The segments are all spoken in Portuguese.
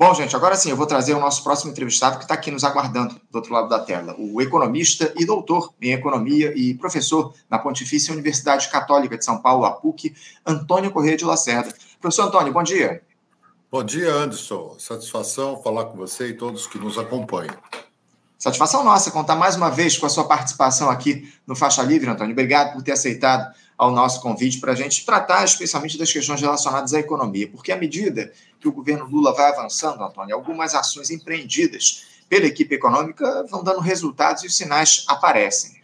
Bom, gente, agora sim eu vou trazer o nosso próximo entrevistado que está aqui nos aguardando do outro lado da tela, o economista e doutor em economia e professor na Pontifícia Universidade Católica de São Paulo, a PUC, Antônio Corrêa de Lacerda. Professor Antônio, bom dia. Bom dia, Anderson. Satisfação falar com você e todos que nos acompanham. Satisfação nossa contar mais uma vez com a sua participação aqui no Faixa Livre, Antônio. Obrigado por ter aceitado ao nosso convite para a gente tratar especialmente das questões relacionadas à economia, porque à medida que o governo Lula vai avançando, Antônio, algumas ações empreendidas pela equipe econômica vão dando resultados e os sinais aparecem.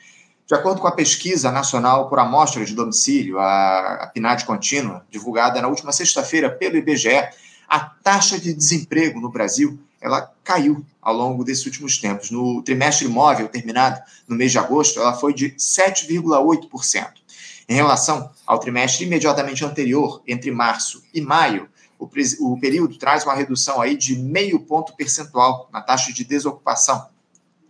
De acordo com a pesquisa nacional por amostra de domicílio, a PNAD contínua, divulgada na última sexta-feira pelo IBGE, a taxa de desemprego no Brasil ela caiu ao longo desses últimos tempos. No trimestre imóvel terminado no mês de agosto, ela foi de 7,8%. Em relação ao trimestre imediatamente anterior, entre março e maio, o, o período traz uma redução aí de meio ponto percentual na taxa de desocupação.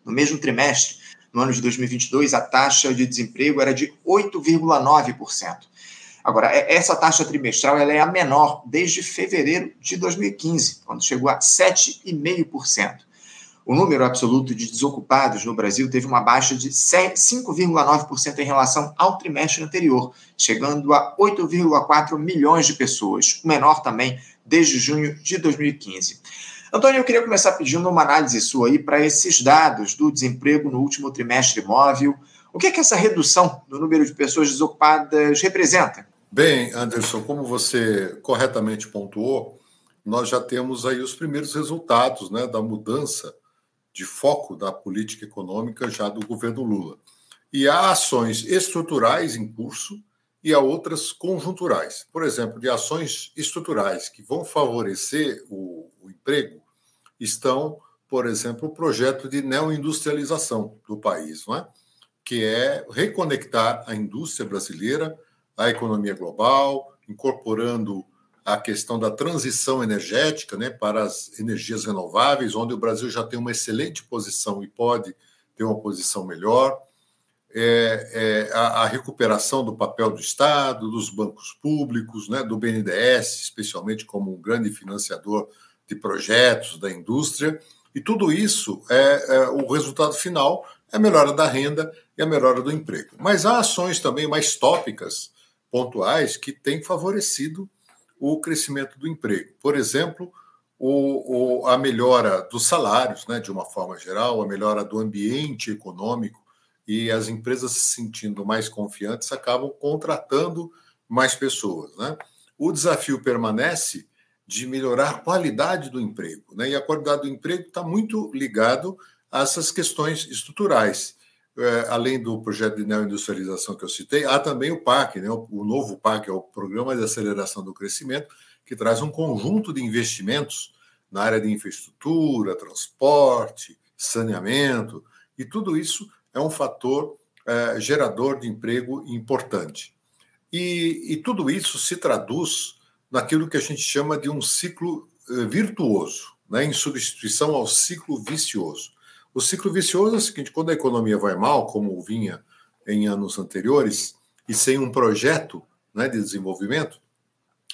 No mesmo trimestre, no ano de 2022, a taxa de desemprego era de 8,9%. Agora, essa taxa trimestral ela é a menor desde fevereiro de 2015, quando chegou a 7,5%. O número absoluto de desocupados no Brasil teve uma baixa de 5,9% em relação ao trimestre anterior, chegando a 8,4 milhões de pessoas, o menor também desde junho de 2015. Antônio, eu queria começar pedindo uma análise sua aí para esses dados do desemprego no último trimestre móvel. O que é que essa redução no número de pessoas desocupadas representa? Bem, Anderson, como você corretamente pontuou, nós já temos aí os primeiros resultados né, da mudança de foco da política econômica já do governo Lula. E há ações estruturais em curso e há outras conjunturais. Por exemplo, de ações estruturais que vão favorecer o, o emprego, estão, por exemplo, o projeto de neoindustrialização do país, não é? que é reconectar a indústria brasileira à economia global, incorporando a questão da transição energética né, para as energias renováveis, onde o Brasil já tem uma excelente posição e pode ter uma posição melhor, é, é, a, a, recuperação do papel do Estado, dos bancos públicos, né, do BNDES, especialmente como um grande financiador de projetos da indústria, e tudo isso é, é o resultado final é a melhora da renda e a melhora do emprego. Mas há ações também mais tópicas, pontuais, que têm favorecido o crescimento do emprego. Por exemplo, o, o, a melhora dos salários, né, de uma forma geral, a melhora do ambiente econômico e as empresas se sentindo mais confiantes acabam contratando mais pessoas. Né? O desafio permanece de melhorar a qualidade do emprego. Né? E a qualidade do emprego está muito ligado a essas questões estruturais. É, além do projeto de neoindustrialização que eu citei, há também o PAC, né? o, o novo PAC, é o Programa de Aceleração do Crescimento, que traz um conjunto de investimentos na área de infraestrutura, transporte, saneamento, e tudo isso é um fator é, gerador de emprego importante. E, e, tudo isso se traduz naquilo que a gente chama de um ciclo é, virtuoso, né? em substituição ao ciclo vicioso. O ciclo vicioso é o seguinte: quando a economia vai mal, como vinha em anos anteriores, e sem um projeto né, de desenvolvimento,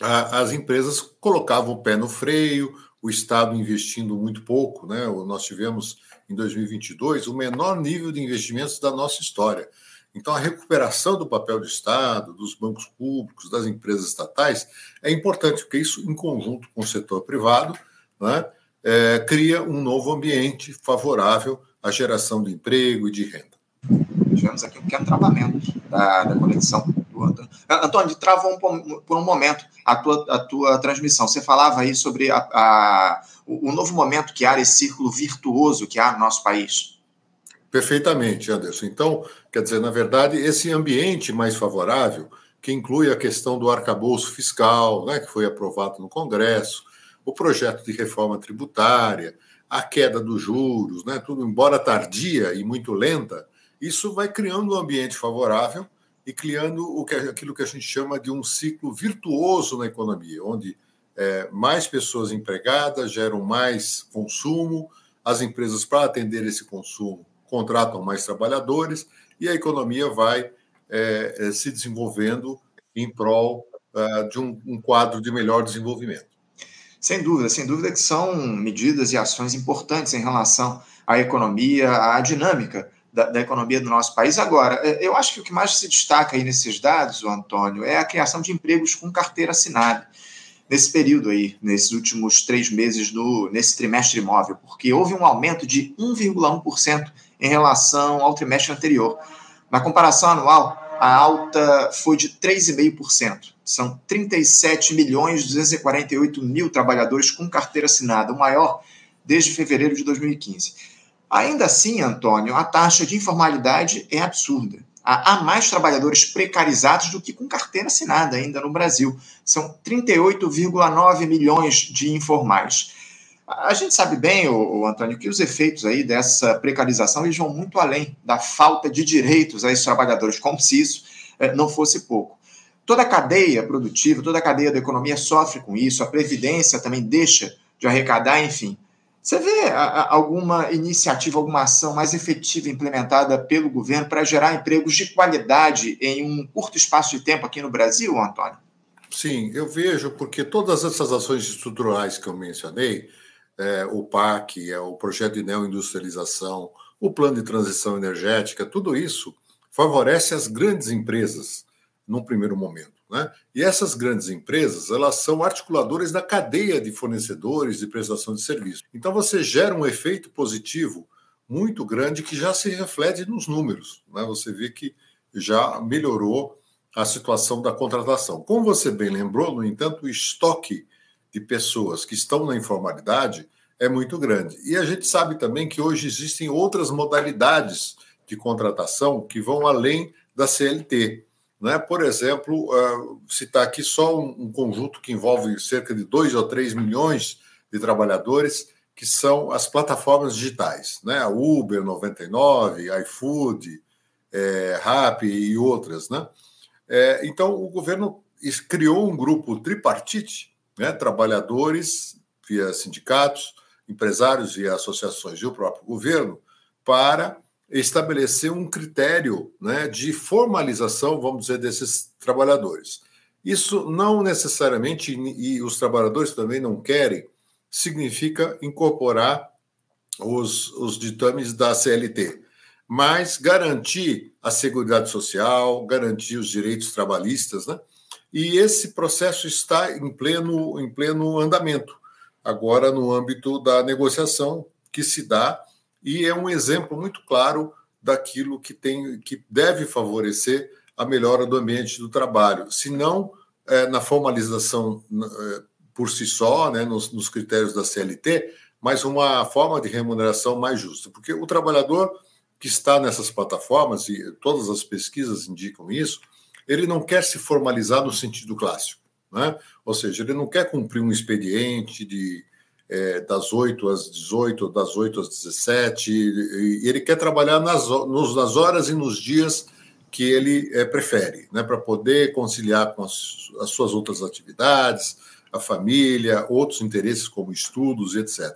a, as empresas colocavam o pé no freio, o Estado investindo muito pouco. Né? Nós tivemos em 2022 o menor nível de investimentos da nossa história. Então, a recuperação do papel do Estado, dos bancos públicos, das empresas estatais, é importante, porque isso, em conjunto com o setor privado, né, é, cria um novo ambiente favorável à geração de emprego e de renda. Tivemos aqui um pequeno travamento da, da conexão do Antônio. Antônio, travou um, por um momento a tua, a tua transmissão. Você falava aí sobre a, a, o, o novo momento que há, esse círculo virtuoso que há no nosso país. Perfeitamente, Anderson. Então, quer dizer, na verdade, esse ambiente mais favorável, que inclui a questão do arcabouço fiscal, né, que foi aprovado no Congresso, o projeto de reforma tributária, a queda dos juros, né, tudo, embora tardia e muito lenta, isso vai criando um ambiente favorável e criando o que, aquilo que a gente chama de um ciclo virtuoso na economia, onde é, mais pessoas empregadas geram mais consumo, as empresas, para atender esse consumo, contratam mais trabalhadores e a economia vai é, é se desenvolvendo em prol é, de um, um quadro de melhor desenvolvimento. Sem dúvida, sem dúvida que são medidas e ações importantes em relação à economia, à dinâmica da, da, economia do nosso país. Agora, é, eu acho que o que mais se destaca aí nesses dados, Antônio, é a criação de empregos com carteira assinada nesse período aí, nesses últimos três meses, do, nesse trimestre imóvel, porque houve um aumento de 1,1% em relação ao trimestre anterior. Na comparação anual, a alta foi de 3,5%. São 37 milhões 248 mil trabalhadores com carteira assinada, o maior desde fevereiro de 2015. Ainda assim, Antônio, a taxa de informalidade é absurda há mais trabalhadores precarizados do que com carteira assinada ainda no Brasil. São 38,9 milhões de informais. A gente sabe bem, o, Antônio, que os efeitos aí dessa precarização eles vão muito além da falta de direitos a esses trabalhadores, como se isso eh, não fosse pouco. Toda a cadeia produtiva, toda a cadeia da economia sofre com isso, a Previdência também deixa de arrecadar, enfim. Você vê alguma iniciativa, alguma ação mais efetiva implementada pelo governo para gerar empregos de qualidade em um curto espaço de tempo aqui no Brasil, Antônio? Sim, eu vejo, porque todas essas ações estruturais que eu mencionei, é, o PAC, é, o projeto de neoindustrialização, o plano de transição energética, tudo isso favorece as grandes empresas num primeiro momento. Né? E essas grandes empresas, elas são articuladoras da cadeia de fornecedores de prestação de serviço. Então você gera um efeito positivo muito grande que já se reflete nos números. Né? Você vê que já melhorou a situação da contratação. Como você bem lembrou, no entanto, o estoque de pessoas que estão na informalidade é muito grande. E a gente sabe também que hoje existem outras modalidades de contratação que vão além da CLT. Né? Por exemplo, uh, citar aqui só um, conjunto que envolve cerca de 2 ou 3 milhões de trabalhadores, que são as plataformas digitais, né? Uber 99, iFood, é, Rappi e outras. Né? É, então, o governo criou um grupo tripartite, né? trabalhadores via sindicatos, empresários via associações e o próprio governo, para estabelecer um critério né, de formalização, vamos dizer, desses trabalhadores. Isso não necessariamente, e os trabalhadores também não querem, significa incorporar os, os ditames da CLT, mas garantir a segurança social, garantir os direitos trabalhistas, né? E esse processo está em pleno, em pleno andamento, agora no âmbito da negociação que se dá e é um exemplo muito claro daquilo que tem que deve favorecer a melhora do ambiente do trabalho, se não é, na formalização é, por si só, né, nos, nos critérios da CLT, mas uma forma de remuneração mais justa, porque o trabalhador que está nessas plataformas e todas as pesquisas indicam isso, ele não quer se formalizar no sentido clássico, né? Ou seja, ele não quer cumprir um expediente de é, das 8 às 18, das 8 às 17, e ele quer trabalhar nas, nos, nas horas e nos dias que ele é, prefere, né, para poder conciliar com as, as, suas outras atividades, a família, outros interesses como estudos, etc.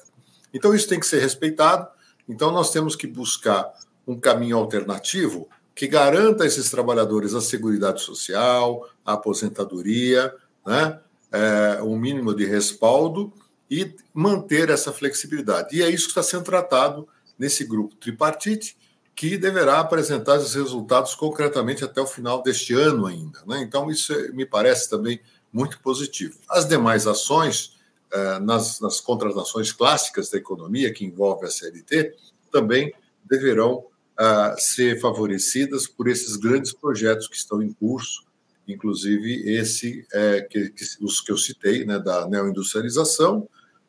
Então, isso tem que ser respeitado. Então, nós temos que buscar um caminho alternativo que garanta a esses trabalhadores a segurança social, a aposentadoria, né, é, um mínimo de respaldo e manter essa flexibilidade. E é isso que está sendo tratado nesse grupo tripartite, que deverá apresentar os resultados concretamente até o final deste ano ainda. Né? Então, isso é, me parece também muito positivo. As demais ações, eh, nas, nas contratações clássicas da economia, que envolve a CLT, também deverão ah, ser favorecidas por esses grandes projetos que estão em curso, inclusive esse é, que, que, os que eu citei, né, da neoindustrialização,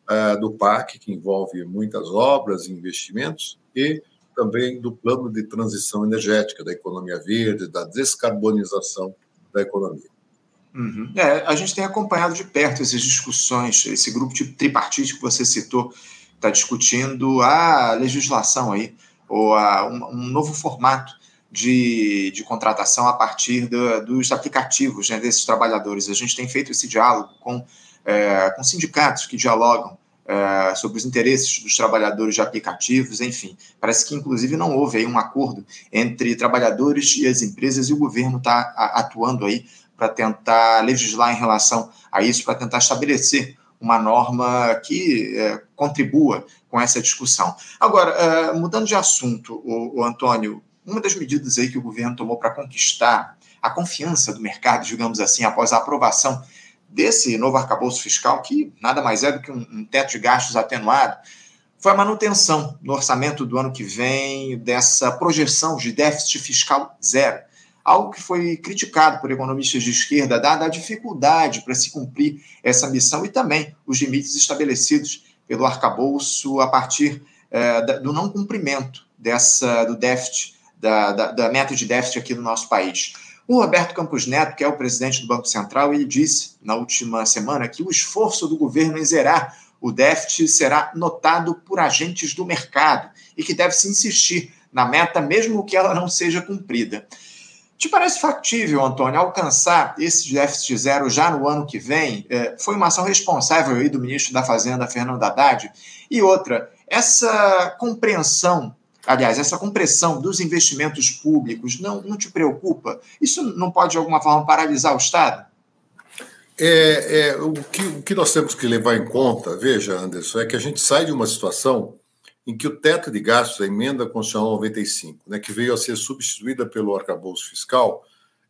uh, do PAC, que envolve muitas obras e investimentos, e também do plano de transição energética, da economia verde, da descarbonização da economia. Uhum. É, a gente tem acompanhado de perto essas discussões, esse grupo de tripartite que você citou, está discutindo a legislação aí, ou a, um, um novo formato de, de contratação a partir do, dos aplicativos né, desses trabalhadores. A gente tem feito esse diálogo com é, com sindicatos que dialogam é, sobre os interesses dos trabalhadores de aplicativos, enfim. Parece que, inclusive, não houve aí um acordo entre trabalhadores e as empresas e o governo está atuando aí para tentar legislar em relação a isso, para tentar estabelecer uma norma que é, contribua com essa discussão. Agora, é, mudando de assunto, o, o, Antônio, uma das medidas aí que o governo tomou para conquistar a confiança do mercado, digamos assim, após a aprovação desse novo arcabouço fiscal, que nada mais é do que um, um teto de gastos atenuado, foi a manutenção no orçamento do ano que vem dessa projeção de déficit fiscal zero algo que foi criticado por economistas de esquerda, dada a dificuldade para se cumprir essa missão e também os limites estabelecidos pelo arcabouço a partir é, do não cumprimento dessa, do déficit, da, da, da, meta de déficit aqui no nosso país. O Roberto Campos Neto, que é o presidente do Banco Central, ele disse na última semana que o esforço do governo em zerar o déficit será notado por agentes do mercado e que deve-se insistir na meta, mesmo que ela não seja cumprida. Te parece factível, Antônio, alcançar esse déficit zero já no ano que vem? É, foi uma ação responsável aí do ministro da Fazenda, Fernando Haddad. E outra, essa compreensão, aliás, essa compressão dos investimentos públicos não, não te preocupa? Isso não pode, de alguma forma, paralisar o Estado? É, é, o, que, o que nós temos que levar em conta, veja, Anderson, é que a gente sai de uma situação em que o teto de gastos, a emenda constitucional 95, né, que veio a ser substituída pelo arcabouço fiscal,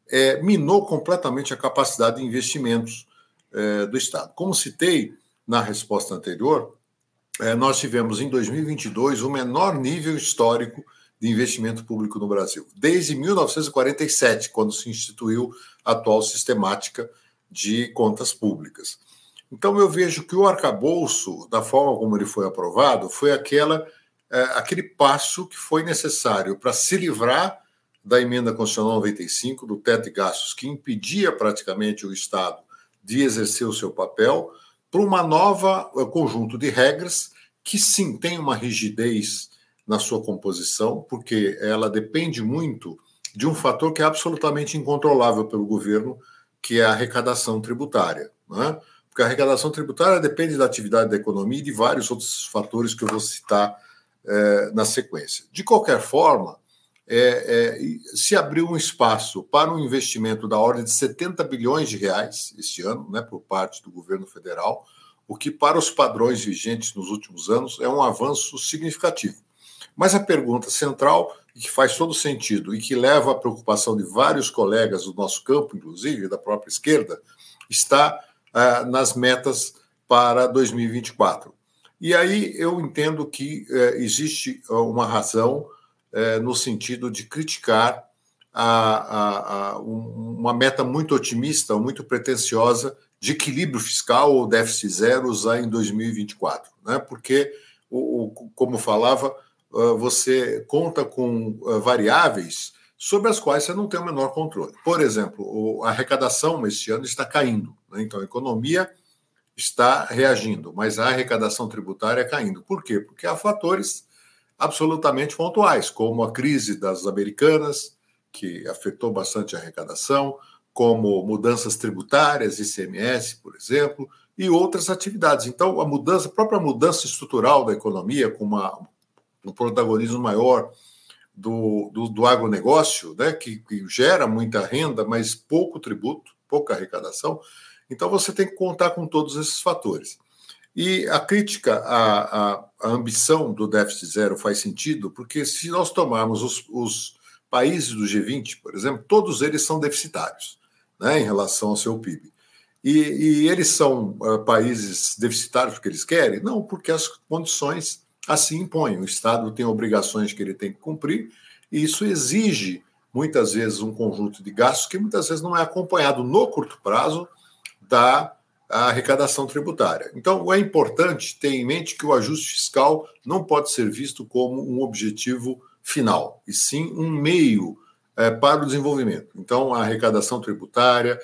é, minou completamente a capacidade de investimentos é, do Estado. Como citei na resposta anterior, é, nós tivemos em 2022 o menor nível histórico de investimento público no Brasil, desde 1947, quando se instituiu a atual sistemática de contas públicas. Então eu vejo que o arcabouço, da forma como ele foi aprovado, foi aquela é, aquele passo que foi necessário para se livrar da emenda constitucional 95, do teto de gastos, que impedia praticamente o Estado de exercer o seu papel, para uma nova uh, conjunto de regras que sim tem uma rigidez na sua composição, porque ela depende muito de um fator que é absolutamente incontrolável pelo governo, que é a arrecadação tributária. Né? Porque a arrecadação tributária depende da atividade da economia e de vários outros fatores que eu vou citar é, na sequência. De qualquer forma, é, é, se abriu um espaço para um investimento da ordem de 70 bilhões de reais este ano, né, por parte do governo federal, o que, para os padrões vigentes nos últimos anos, é um avanço significativo. Mas a pergunta central, e que faz todo sentido, e que leva à preocupação de vários colegas do nosso campo, inclusive da própria esquerda, está ah, nas metas para 2024. E aí eu entendo que eh, existe ah, uma razão eh, no sentido de criticar a, a, a, uma meta muito otimista, muito pretensiosa de equilíbrio fiscal ou déficit zero já em 2024, né? porque, o, o, como falava, você conta com variáveis sobre as quais você não tem o menor controle. Por exemplo, a arrecadação este ano está caindo. Né? Então, a economia está reagindo, mas a arrecadação tributária caindo. Por quê? Porque há fatores absolutamente pontuais, como a crise das americanas, que afetou bastante a arrecadação, como mudanças tributárias, ICMS, por exemplo, e outras atividades. Então, a mudança, a própria mudança estrutural da economia, com uma, um protagonismo maior do, do, do agronegócio, né, que, que gera muita renda, mas pouco tributo, pouca arrecadação. Então você tem que contar com todos esses fatores. E a crítica à, à, à ambição do déficit zero faz sentido, porque se nós tomarmos os, os países do G20, por exemplo, todos eles são deficitários né, em relação ao seu PIB. E, e eles são uh, países deficitários porque eles querem? Não, porque as condições assim impõe. O Estado tem obrigações que ele tem que cumprir, e isso exige, muitas vezes, um conjunto de gastos que muitas vezes não é acompanhado no curto prazo da arrecadação tributária. Então, é importante ter em mente que o ajuste fiscal não pode ser visto como um objetivo final, e sim um meio é, para o desenvolvimento. Então, a arrecadação tributária,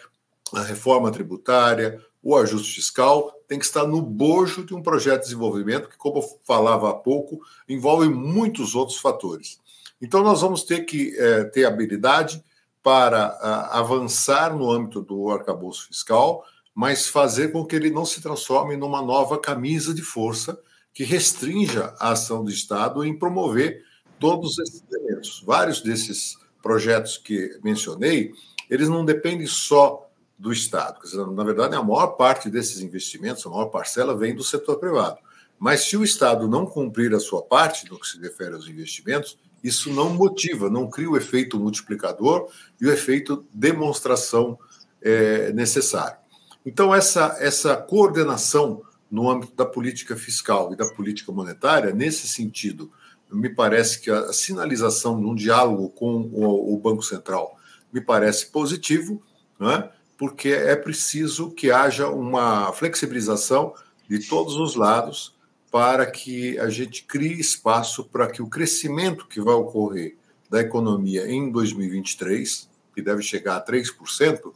a reforma tributária, o ajuste fiscal tem que estar no bojo de um projeto de desenvolvimento que, como eu falava há pouco, envolve muitos outros fatores. Então, nós vamos ter que é, ter habilidade para a, avançar no âmbito do arcabouço fiscal, mas fazer com que ele não se transforme numa nova camisa de força que restrinja a ação do Estado em promover todos esses elementos. Vários desses projetos que mencionei, eles não dependem só do Estado. Na verdade, a maior parte desses investimentos, a maior parcela, vem do setor privado. Mas se o Estado não cumprir a sua parte no que se refere aos investimentos, isso não motiva, não cria o efeito multiplicador e o efeito demonstração é, necessário. Então, essa, essa coordenação no âmbito da política fiscal e da política monetária, nesse sentido, me parece que a sinalização de um diálogo com o, o Banco Central me parece positivo, né? Porque é preciso que haja uma flexibilização de todos os lados para que a gente crie espaço para que o crescimento que vai ocorrer da economia em 2023, que deve chegar a 3%,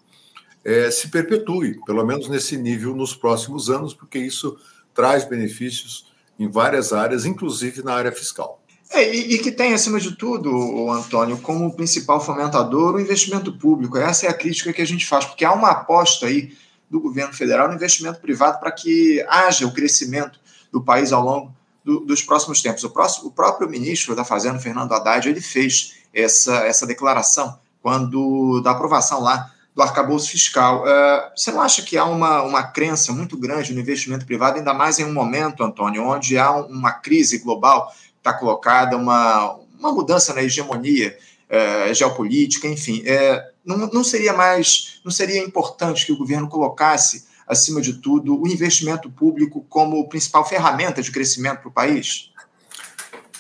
é, se perpetue, pelo menos nesse nível, nos próximos anos, porque isso traz benefícios em várias áreas, inclusive na área fiscal. É, e, e, que tem, acima de tudo, o Antônio, como principal fomentador o investimento público. Essa é a crítica que a gente faz, porque há uma aposta aí do governo federal no investimento privado para que haja o crescimento do país ao longo do, dos próximos tempos. O, próximo, o, próprio ministro da Fazenda, Fernando Haddad, ele fez essa, essa declaração quando da aprovação lá do arcabouço fiscal. Uh, você não acha que há uma, uma crença muito grande no investimento privado, ainda mais em um momento, Antônio, onde há uma crise global, está colocada uma, uma mudança na hegemonia uh, geopolítica, enfim. Uh, não, não seria mais, não seria importante que o governo colocasse acima de tudo, o investimento público como principal ferramenta de crescimento para o país?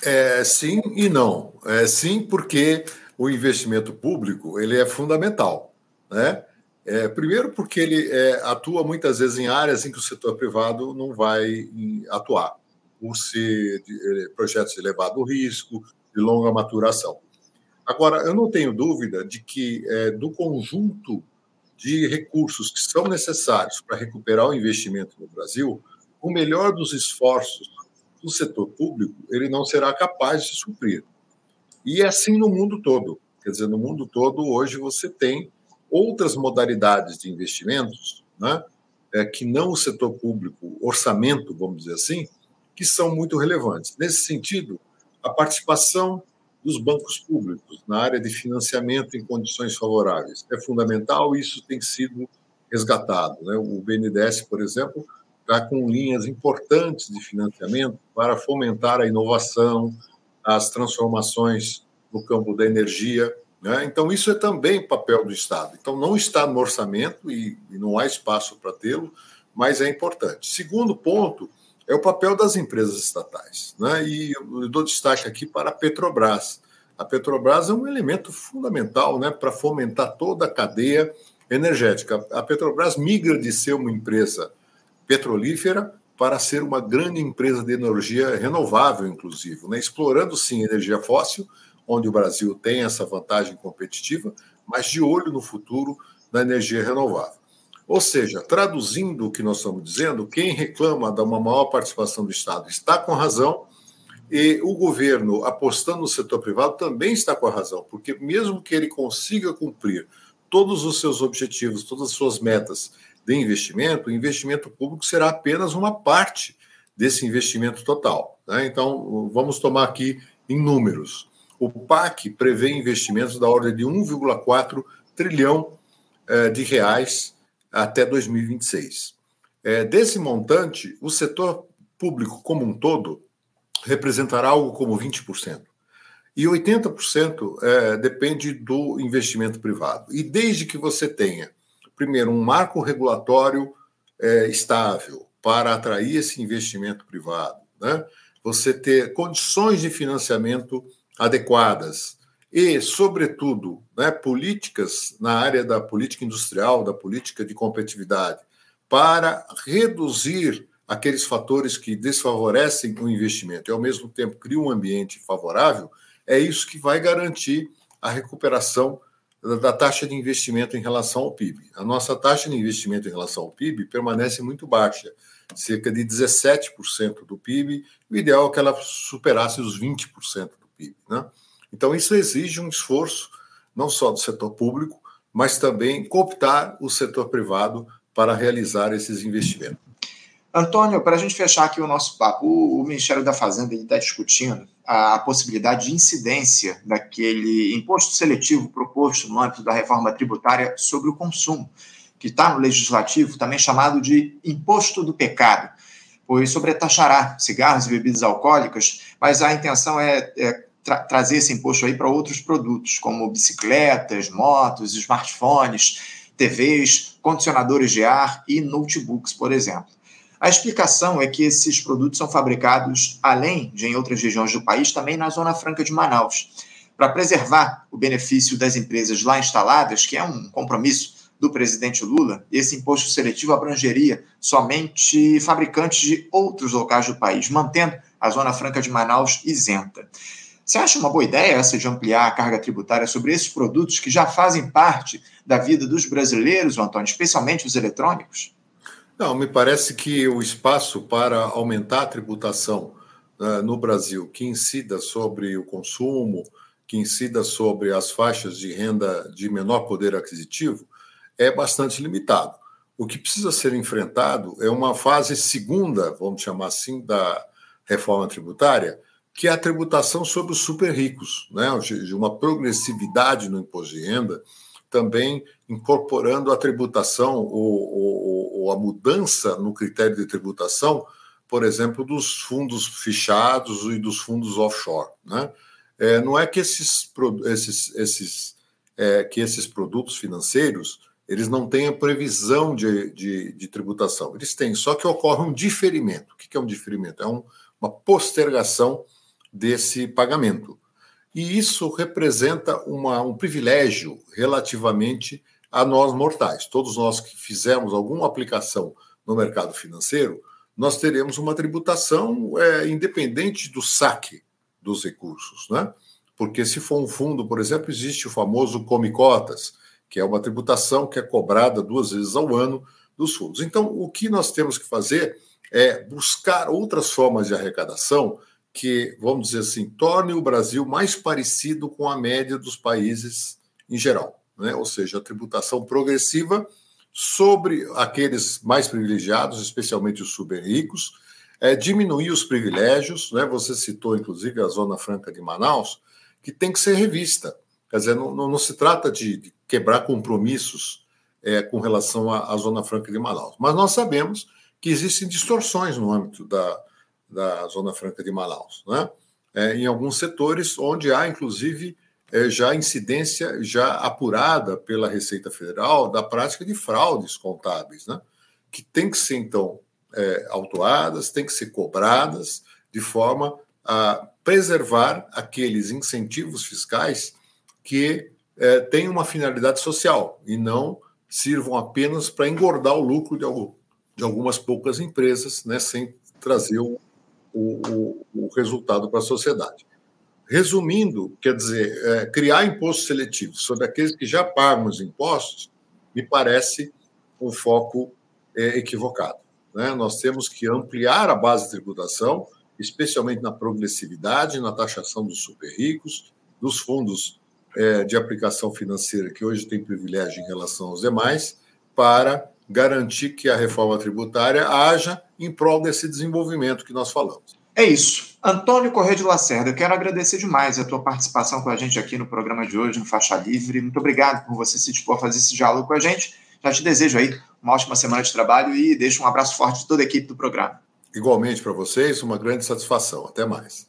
É, sim e não. É, sim, porque o investimento público ele é fundamental. Né? É, primeiro, porque ele é, atua muitas vezes em áreas em que o setor privado não vai atuar, por ser de, é, projetos de elevado risco, de longa maturação. Agora, eu não tenho dúvida de que, é, do conjunto de recursos que são necessários para recuperar o investimento no Brasil, o melhor dos esforços do setor público ele não será capaz de suprir. E é assim no mundo todo. Quer dizer, no mundo todo, hoje você tem outras modalidades de investimentos, né, é, que não o setor público, orçamento, vamos dizer assim, que são muito relevantes. Nesse sentido, a participação dos bancos públicos na área de financiamento em condições favoráveis. É fundamental, isso tem sido resgatado. Né? O BNDES, por exemplo, está com linhas importantes de financiamento para fomentar a inovação, as transformações no campo da energia. Né? Então, isso é também papel do Estado. Então, não está no orçamento e, e não há espaço para tê-lo, mas é importante. Segundo ponto é o papel das empresas estatais. Né? E eu dou destaque aqui para a Petrobras. A Petrobras é um elemento fundamental né, para fomentar toda a cadeia energética. A Petrobras migra de ser uma empresa petrolífera para ser uma grande empresa de energia renovável, inclusive, né? explorando sim energia fóssil, onde o Brasil tem essa vantagem competitiva, mas de olho no futuro da energia renovável. Ou seja, traduzindo o que nós estamos dizendo, quem reclama de uma maior participação do Estado está com razão, e o governo, apostando no setor privado, também está com a razão, porque mesmo que ele consiga cumprir todos os seus objetivos, todas as suas metas de investimento, o investimento público será apenas uma parte desse investimento total. Né? Então, vamos tomar aqui em números. O PAC prevê investimentos da ordem de 1,4 trilhão eh, de reais até 2026. É, desse montante, o setor público como um todo representará algo como 20%. E 80% é, depende do investimento privado. E desde que você tenha, primeiro, um marco regulatório é, estável para atrair esse investimento privado, né? você ter condições de financiamento adequadas, e, sobretudo, né, políticas na área da política industrial, da política de competitividade, para reduzir aqueles fatores que desfavorecem o investimento e, ao mesmo tempo, criam um ambiente favorável, é isso que vai garantir a recuperação da taxa de investimento em relação ao PIB. A nossa taxa de investimento em relação ao PIB permanece muito baixa, cerca de 17% do PIB. O ideal é que ela superasse os 20% do PIB. Né? Então, isso exige um esforço, não só do setor público, mas também cooptar o setor privado para realizar esses investimentos. Antônio, para a gente fechar aqui o nosso papo, o, Ministério da Fazenda está discutindo a possibilidade de incidência daquele imposto seletivo proposto no âmbito da reforma tributária sobre o consumo. que está no legislativo, também chamado de imposto do pecado, pois sobretaxará cigarros e bebidas alcoólicas, mas a intenção é, é tra trazer esse imposto aí para outros produtos, como bicicletas, motos, smartphones, TVs, condicionadores de ar e notebooks, por exemplo. A explicação é que esses produtos são fabricados, além de em outras regiões do país, também na Zona Franca de Manaus, para preservar o benefício das empresas lá instaladas, que é um compromisso do presidente Lula, esse imposto seletivo abrangeria somente fabricantes de outros locais do país, mantendo a Zona Franca de Manaus isenta. Você acha uma boa ideia essa de ampliar a carga tributária sobre esses produtos que já fazem parte da vida dos brasileiros, Antônio, especialmente os eletrônicos? Não, me parece que o espaço para aumentar a tributação uh, no Brasil, que incida sobre o consumo, que incida sobre as faixas de renda de menor poder aquisitivo, é bastante limitado. O que precisa ser enfrentado é uma fase segunda, vamos chamar assim, da reforma tributária, que é a tributação sobre os super ricos, né? de uma progressividade no imposto de renda, também incorporando a tributação ou, ou, a mudança no critério de tributação, por exemplo, dos fundos fechados e dos fundos offshore. Né? É, não é que esses, esses, esses, é, que esses produtos financeiros eles não têm a previsão de, de, de, tributação. Eles têm, só que ocorre um diferimento. O que é um diferimento? É um, uma postergação desse pagamento. E isso representa uma, um privilégio relativamente a nós mortais. Todos nós que fizemos alguma aplicação no mercado financeiro, nós teremos uma tributação é, independente do saque dos recursos, né? Porque se for um fundo, por exemplo, existe o famoso come cotas, que é uma tributação que é cobrada duas vezes ao ano dos fundos. Então, o que nós temos que fazer é buscar outras formas de arrecadação que, vamos dizer assim, torne o Brasil mais parecido com a média dos países em geral, né? ou seja, a tributação progressiva sobre aqueles mais privilegiados, especialmente os super ricos, é, diminuir os privilégios, né? você citou inclusive a Zona Franca de Manaus, que tem que ser revista. Quer dizer, não, não, não se trata de, quebrar compromissos é, com relação à, Zona Franca de Manaus. Mas nós sabemos que existem distorções no âmbito da, da Zona Franca de Manaus, né? É, em alguns setores onde há, inclusive, é, já incidência já apurada pela Receita Federal da prática de fraudes contábeis, né? que tem que ser, então, é, autuadas, tem que ser cobradas de forma a preservar aqueles incentivos fiscais que é, têm uma finalidade social e não sirvam apenas para engordar o lucro de, algum, de algumas poucas empresas, né, sem trazer o, o, o resultado para a sociedade. Resumindo, quer dizer, é, criar imposto seletivo sobre aqueles que já pagam os impostos me parece um foco é, equivocado. Né? Nós temos que ampliar a base de tributação, especialmente na progressividade, na taxação dos super ricos, dos fundos é, de aplicação financeira que hoje tem privilégio em relação aos demais, para garantir que a reforma tributária haja em prol desse desenvolvimento que nós falamos. É isso. Antônio Correia de Lacerda, eu quero agradecer demais a tua participação com a gente aqui no programa de hoje, no Faixa Livre. Muito obrigado por você se dispor a fazer esse diálogo com a gente. Já te desejo aí uma ótima semana de trabalho e deixo um abraço forte de toda a equipe do programa. Igualmente para vocês, uma grande satisfação. Até mais.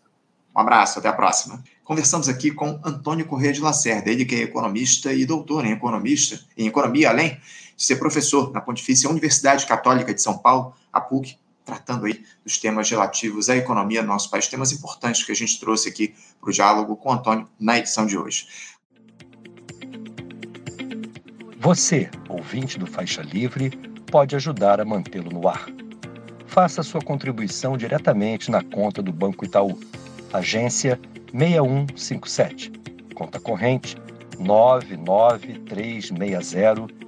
Um abraço, até a próxima. Conversamos aqui com Antônio Correia de Lacerda, ele que é economista e doutor em economista, em economia, além de ser professor na Pontifícia Universidade Católica de São Paulo, a PUC, tratando aí dos temas relativos à economia do nosso país, temas importantes que a gente trouxe aqui para o diálogo com o Antônio na edição de hoje. Você, ouvinte do Faixa Livre, pode ajudar a mantê-lo no ar. Faça sua contribuição diretamente na conta do Banco Itaú, agência 6157, conta corrente 99360